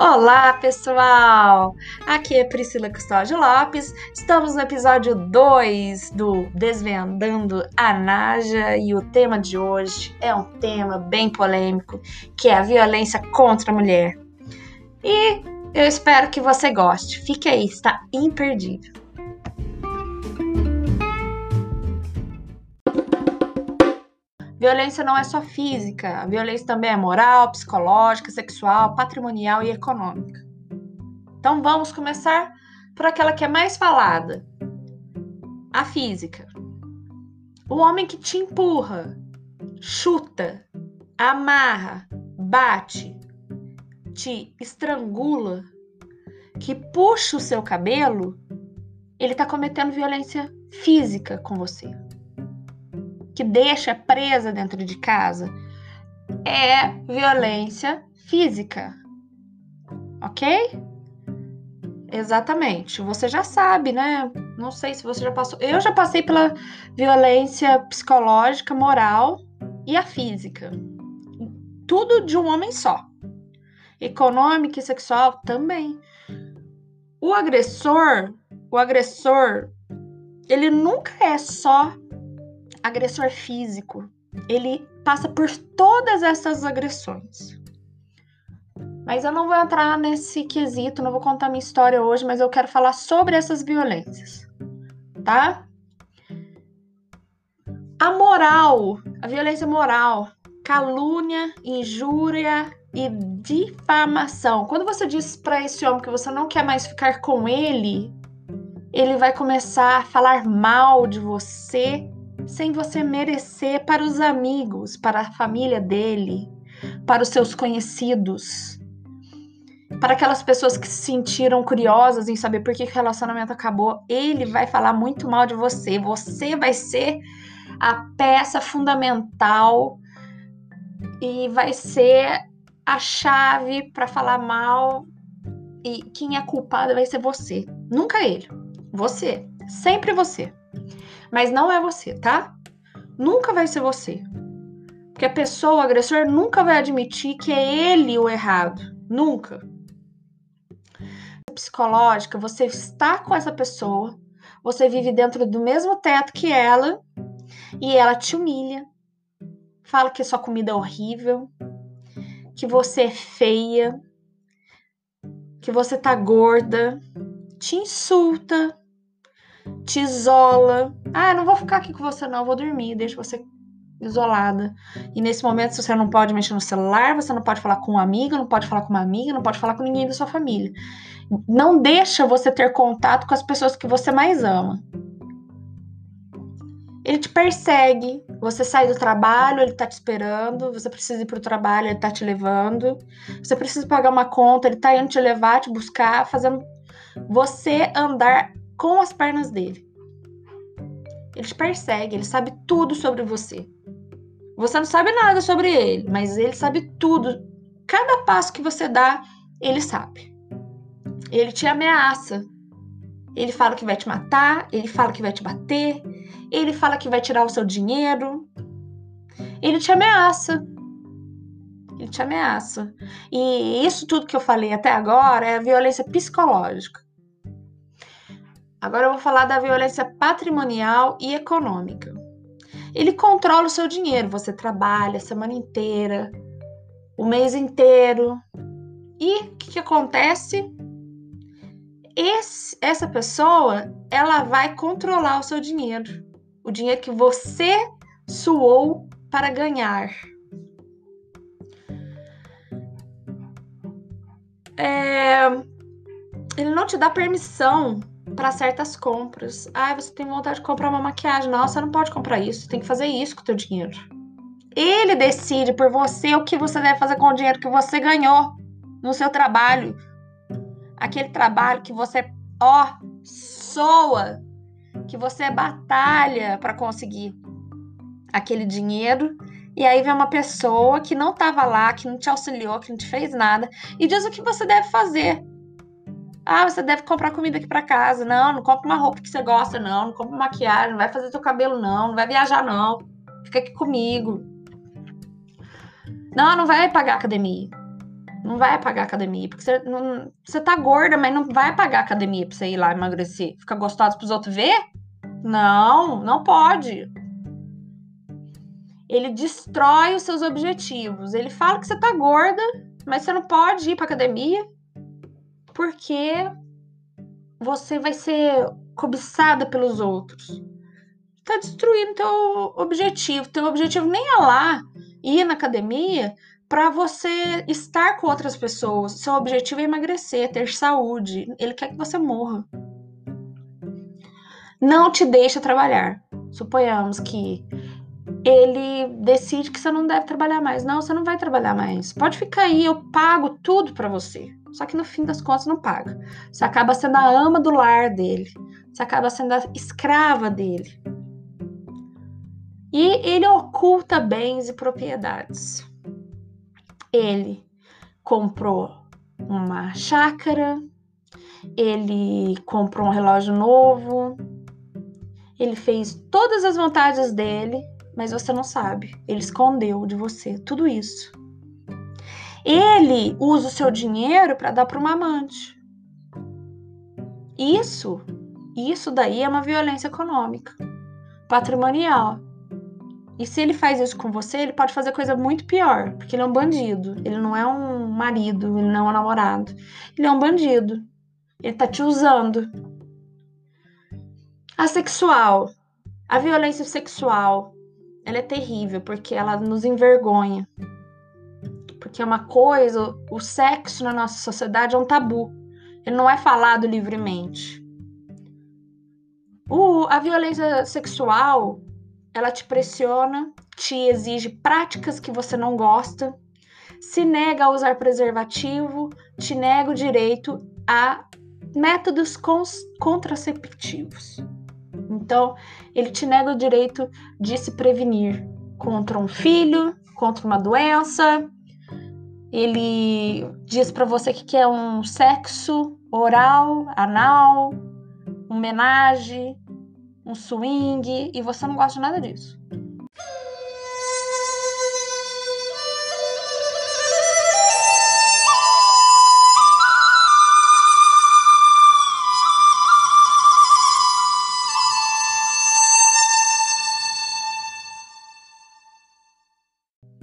Olá, pessoal! Aqui é Priscila Custódio Lopes. Estamos no episódio 2 do Desvendando a Naja e o tema de hoje é um tema bem polêmico, que é a violência contra a mulher. E eu espero que você goste. Fique aí, está imperdível. Violência não é só física, a violência também é moral, psicológica, sexual, patrimonial e econômica. Então vamos começar por aquela que é mais falada: a física. O homem que te empurra, chuta, amarra, bate, te estrangula, que puxa o seu cabelo, ele está cometendo violência física com você que deixa presa dentro de casa é violência física. Ok? Exatamente. Você já sabe, né? Não sei se você já passou. Eu já passei pela violência psicológica, moral e a física. Tudo de um homem só. Econômica e sexual também. O agressor, o agressor, ele nunca é só agressor físico, ele passa por todas essas agressões. Mas eu não vou entrar nesse quesito, não vou contar minha história hoje, mas eu quero falar sobre essas violências, tá? A moral, a violência moral, calúnia, injúria e difamação. Quando você diz para esse homem que você não quer mais ficar com ele, ele vai começar a falar mal de você sem você merecer para os amigos, para a família dele, para os seus conhecidos, para aquelas pessoas que se sentiram curiosas em saber por que o relacionamento acabou. Ele vai falar muito mal de você. Você vai ser a peça fundamental e vai ser a chave para falar mal. E quem é culpado vai ser você, nunca ele. Você, sempre você. Mas não é você, tá? Nunca vai ser você. Porque a pessoa, o agressor, nunca vai admitir que é ele o errado. Nunca. Psicológica, você está com essa pessoa, você vive dentro do mesmo teto que ela e ela te humilha, fala que sua comida é horrível, que você é feia, que você tá gorda, te insulta, te isola. Ah, não vou ficar aqui com você, não, vou dormir, deixa você isolada. E nesse momento você não pode mexer no celular, você não pode falar com um amigo, não pode falar com uma amiga, não pode falar com ninguém da sua família. Não deixa você ter contato com as pessoas que você mais ama. Ele te persegue, você sai do trabalho, ele tá te esperando, você precisa ir pro trabalho, ele tá te levando. Você precisa pagar uma conta, ele tá indo te levar, te buscar, fazendo você andar com as pernas dele. Ele te persegue, ele sabe tudo sobre você. Você não sabe nada sobre ele, mas ele sabe tudo. Cada passo que você dá, ele sabe. Ele te ameaça. Ele fala que vai te matar, ele fala que vai te bater, ele fala que vai tirar o seu dinheiro. Ele te ameaça. Ele te ameaça. E isso tudo que eu falei até agora é violência psicológica. Agora eu vou falar da violência patrimonial e econômica. Ele controla o seu dinheiro, você trabalha a semana inteira, o mês inteiro. E o que, que acontece? Esse, essa pessoa, ela vai controlar o seu dinheiro, o dinheiro que você suou para ganhar. É, ele não te dá permissão para certas compras. Ah, você tem vontade de comprar uma maquiagem. Não, você não pode comprar isso. Tem que fazer isso com o teu dinheiro. Ele decide por você o que você deve fazer com o dinheiro que você ganhou no seu trabalho. Aquele trabalho que você, ó, soa, que você batalha para conseguir aquele dinheiro. E aí vem uma pessoa que não estava lá, que não te auxiliou, que não te fez nada, e diz o que você deve fazer. Ah, você deve comprar comida aqui para casa. Não, não compra uma roupa que você gosta, não. Não compra maquiagem, não vai fazer seu cabelo, não. Não vai viajar, não. Fica aqui comigo. Não, não vai pagar academia. Não vai pagar academia, porque você, não, você tá gorda, mas não vai pagar academia pra você ir lá emagrecer. Fica gostosa pros outros ver? Não, não pode. Ele destrói os seus objetivos. Ele fala que você tá gorda, mas você não pode ir pra academia porque você vai ser cobiçada pelos outros. Tá destruindo teu objetivo. Teu objetivo nem é lá ir na academia para você estar com outras pessoas. Seu objetivo é emagrecer, ter saúde. Ele quer que você morra. Não te deixa trabalhar. Suponhamos que ele decide que você não deve trabalhar mais. Não, você não vai trabalhar mais. Pode ficar aí, eu pago tudo para você. Só que no fim das contas não paga. Você acaba sendo a ama do lar dele. Você acaba sendo a escrava dele. E ele oculta bens e propriedades. Ele comprou uma chácara, ele comprou um relógio novo, ele fez todas as vontades dele, mas você não sabe. Ele escondeu de você tudo isso. Ele usa o seu dinheiro para dar para uma amante. Isso, isso daí é uma violência econômica, patrimonial. E se ele faz isso com você, ele pode fazer coisa muito pior, porque ele é um bandido. Ele não é um marido, ele não é um namorado. Ele é um bandido. Ele tá te usando. A sexual. A violência sexual, ela é terrível porque ela nos envergonha. Porque é uma coisa, o sexo na nossa sociedade é um tabu. Ele não é falado livremente. O, a violência sexual, ela te pressiona, te exige práticas que você não gosta, se nega a usar preservativo, te nega o direito a métodos contraceptivos. Então, ele te nega o direito de se prevenir contra um filho, contra uma doença. Ele diz para você que quer um sexo oral, anal, um homenagem, um swing, e você não gosta de nada disso.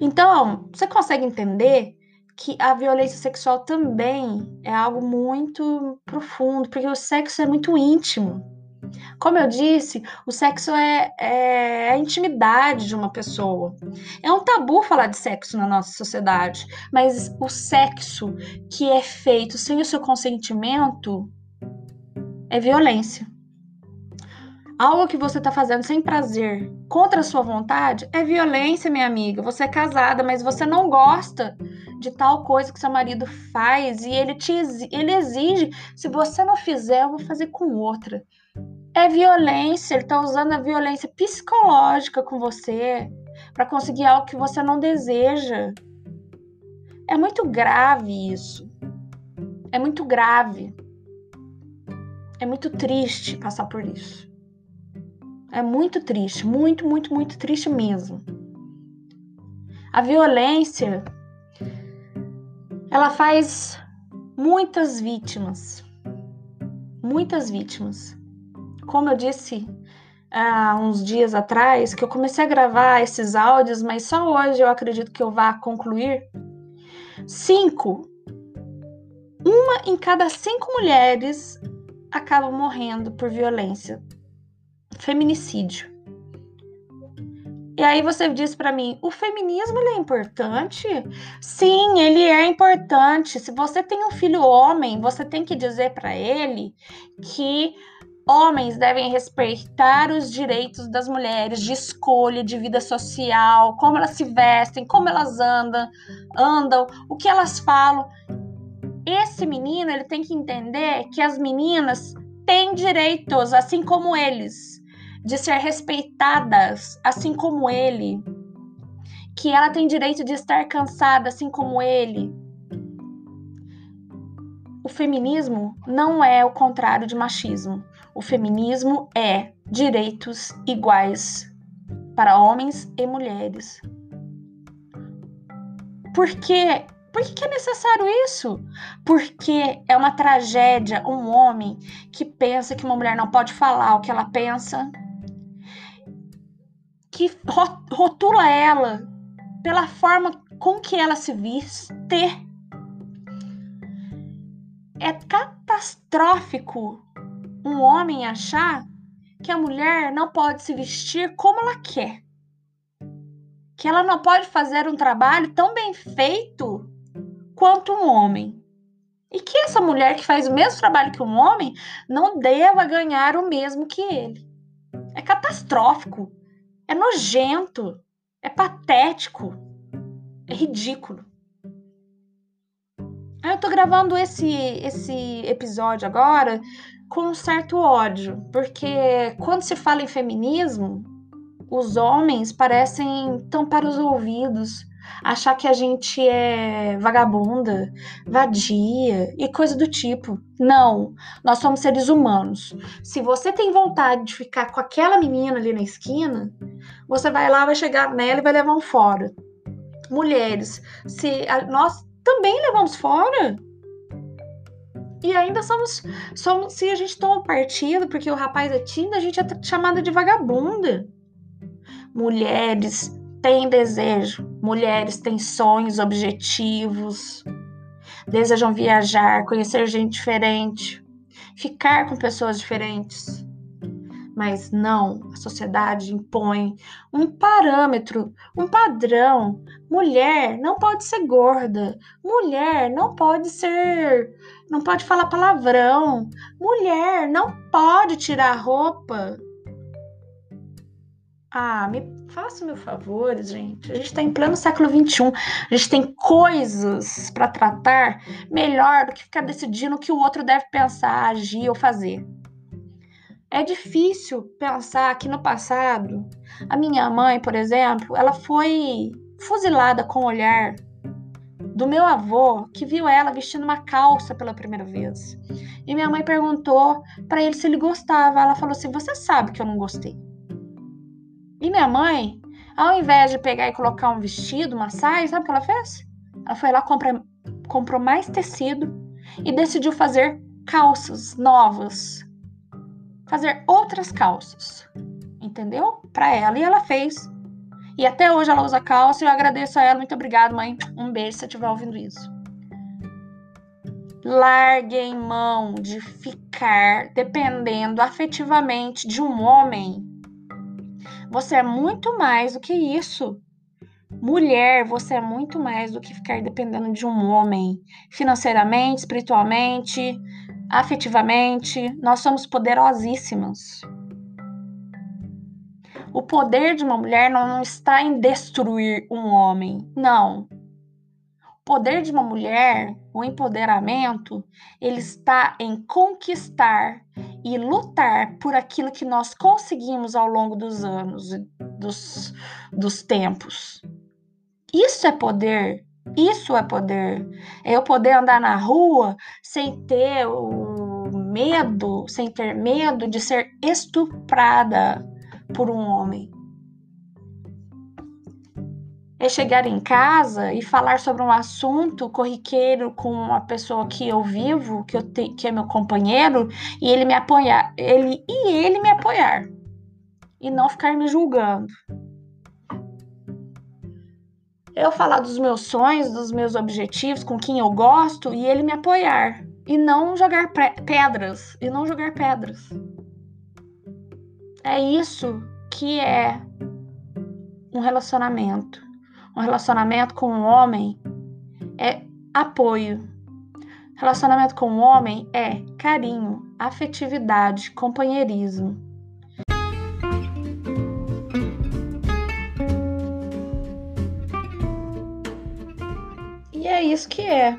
Então, você consegue entender que a violência sexual também é algo muito profundo, porque o sexo é muito íntimo. Como eu disse, o sexo é, é, a intimidade de uma pessoa. É um tabu falar de sexo na nossa sociedade, mas o sexo que é feito sem o seu consentimento é violência. Algo que você está fazendo sem prazer, contra a sua vontade, é violência, minha amiga. Você é casada, mas você não gosta de tal coisa que seu marido faz e ele te ele exige, se você não fizer, eu vou fazer com outra. É violência, ele está usando a violência psicológica com você para conseguir algo que você não deseja. É muito grave isso. É muito grave. É muito triste passar por isso. É muito triste, muito, muito, muito triste mesmo. A violência ela faz muitas vítimas. Muitas vítimas. Como eu disse há uns dias atrás, que eu comecei a gravar esses áudios, mas só hoje eu acredito que eu vá concluir. Cinco. Uma em cada cinco mulheres acaba morrendo por violência feminicídio. E aí você diz para mim, o feminismo ele é importante? Sim, ele é importante. Se você tem um filho homem, você tem que dizer para ele que homens devem respeitar os direitos das mulheres de escolha, de vida social, como elas se vestem, como elas andam, andam, o que elas falam. Esse menino, ele tem que entender que as meninas têm direitos, assim como eles de ser respeitadas, assim como ele, que ela tem direito de estar cansada, assim como ele. O feminismo não é o contrário de machismo. O feminismo é direitos iguais para homens e mulheres. Por que, que, é necessário isso? Porque é uma tragédia um homem que pensa que uma mulher não pode falar o que ela pensa, que rotula ela pela forma com que ela se viste. É catastrófico um homem achar que a mulher não pode se vestir como ela quer. Que ela não pode fazer um trabalho tão bem feito quanto um homem. E que essa mulher que faz o mesmo trabalho que um homem não deva ganhar o mesmo que ele. É catastrófico, é nojento, é patético, é ridículo. Eu tô gravando esse, esse episódio agora com um certo ódio, porque quando se fala em feminismo, os homens parecem tampar os ouvidos achar que a gente é vagabunda, vadia e coisa do tipo. Não, nós somos seres humanos. Se você tem vontade de ficar com aquela menina ali na esquina, você vai lá, vai chegar nela e vai levar um fora. Mulheres, se a, nós também levamos fora. E ainda somos, somos. Se a gente toma partido porque o rapaz é tímido, a gente é chamada de vagabunda. Mulheres, têm desejo, mulheres têm sonhos, objetivos, desejam viajar, conhecer gente diferente, ficar com pessoas diferentes. Mas não, a sociedade impõe um parâmetro, um padrão. Mulher não pode ser gorda, mulher não pode ser, não pode falar palavrão, mulher não pode tirar roupa. Ah, me faça meu favor, gente. A gente está em pleno século XXI. A gente tem coisas para tratar melhor do que ficar decidindo o que o outro deve pensar, agir ou fazer. É difícil pensar que no passado, a minha mãe, por exemplo, ela foi fuzilada com o olhar do meu avô, que viu ela vestindo uma calça pela primeira vez. E minha mãe perguntou para ele se ele gostava. Ela falou assim: Você sabe que eu não gostei. E minha mãe, ao invés de pegar e colocar um vestido, uma saia, sabe o que ela fez? Ela foi lá, compra, comprou mais tecido e decidiu fazer calças novas. Fazer outras calças. Entendeu? Para ela. E ela fez. E até hoje ela usa calça e eu agradeço a ela. Muito obrigada, mãe. Um beijo se estiver ouvindo isso. Larguem mão de ficar dependendo afetivamente de um homem você é muito mais do que isso. Mulher, você é muito mais do que ficar dependendo de um homem financeiramente, espiritualmente, afetivamente. Nós somos poderosíssimas. O poder de uma mulher não está em destruir um homem, não. O poder de uma mulher, o empoderamento, ele está em conquistar e lutar por aquilo que nós conseguimos ao longo dos anos, dos, dos tempos. Isso é poder. Isso é poder. É eu poder andar na rua sem ter o medo, sem ter medo de ser estuprada por um homem é chegar em casa e falar sobre um assunto corriqueiro com uma pessoa que eu vivo, que, eu te, que é meu companheiro, e ele me apoiar, ele e ele me apoiar. E não ficar me julgando. Eu falar dos meus sonhos, dos meus objetivos, com quem eu gosto, e ele me apoiar. E não jogar pedras. E não jogar pedras. É isso que é um relacionamento um relacionamento com um homem é apoio. Relacionamento com um homem é carinho, afetividade, companheirismo. E é isso que é.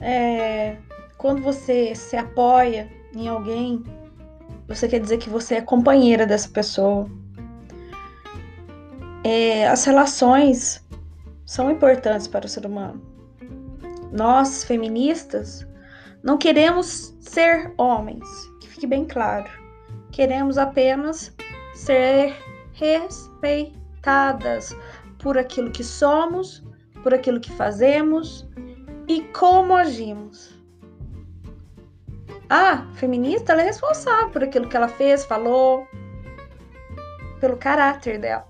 é. Quando você se apoia em alguém, você quer dizer que você é companheira dessa pessoa. É, as relações são importantes para o ser humano. Nós, feministas, não queremos ser homens, que fique bem claro. Queremos apenas ser respeitadas por aquilo que somos, por aquilo que fazemos e como agimos. Ah, feminista, ela é responsável por aquilo que ela fez, falou, pelo caráter dela.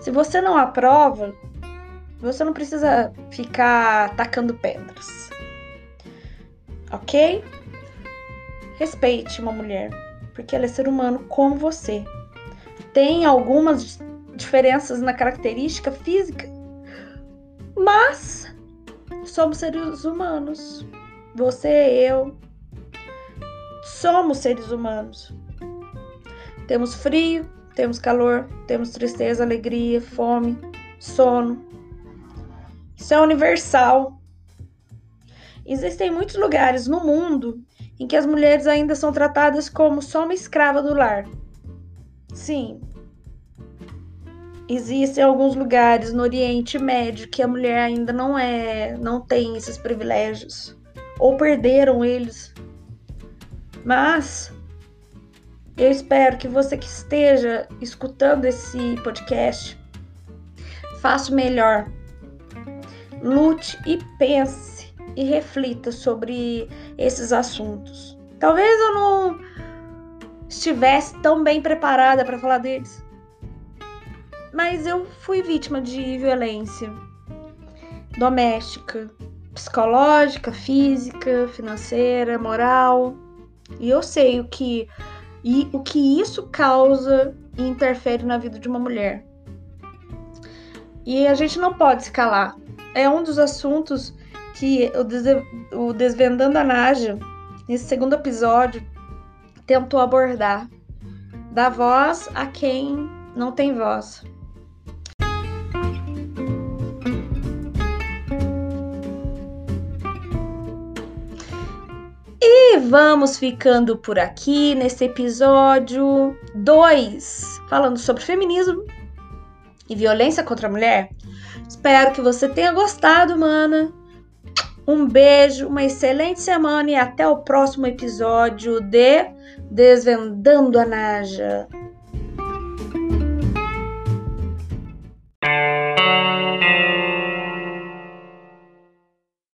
Se você não aprova, você não precisa ficar tacando pedras. Ok? Respeite uma mulher, porque ela é ser humano como você. Tem algumas diferenças na característica física, mas somos seres humanos. Você, eu, somos seres humanos. Temos frio, temos calor, temos tristeza, alegria, fome, sono. Isso é universal. Existem muitos lugares no mundo em que as mulheres ainda são tratadas como só uma escrava do lar. Sim. Existem alguns lugares no Oriente Médio que a mulher ainda não é, não tem esses privilégios ou perderam eles. Mas eu espero que você que esteja escutando esse podcast faça o melhor. Lute e pense e reflita sobre esses assuntos. Talvez eu não estivesse tão bem preparada para falar deles, mas eu fui vítima de violência doméstica, psicológica, física, financeira, moral. E eu sei o que e o que isso causa e interfere na vida de uma mulher. E a gente não pode se calar. É um dos assuntos que o, Desvendando a Naja, nesse segundo episódio, tentou abordar. Dar voz a quem não tem voz. E vamos ficando por aqui nesse episódio 2, falando sobre feminismo e violência contra a mulher. Espero que você tenha gostado, mana. Um beijo, uma excelente semana e até o próximo episódio de Desvendando a Naja.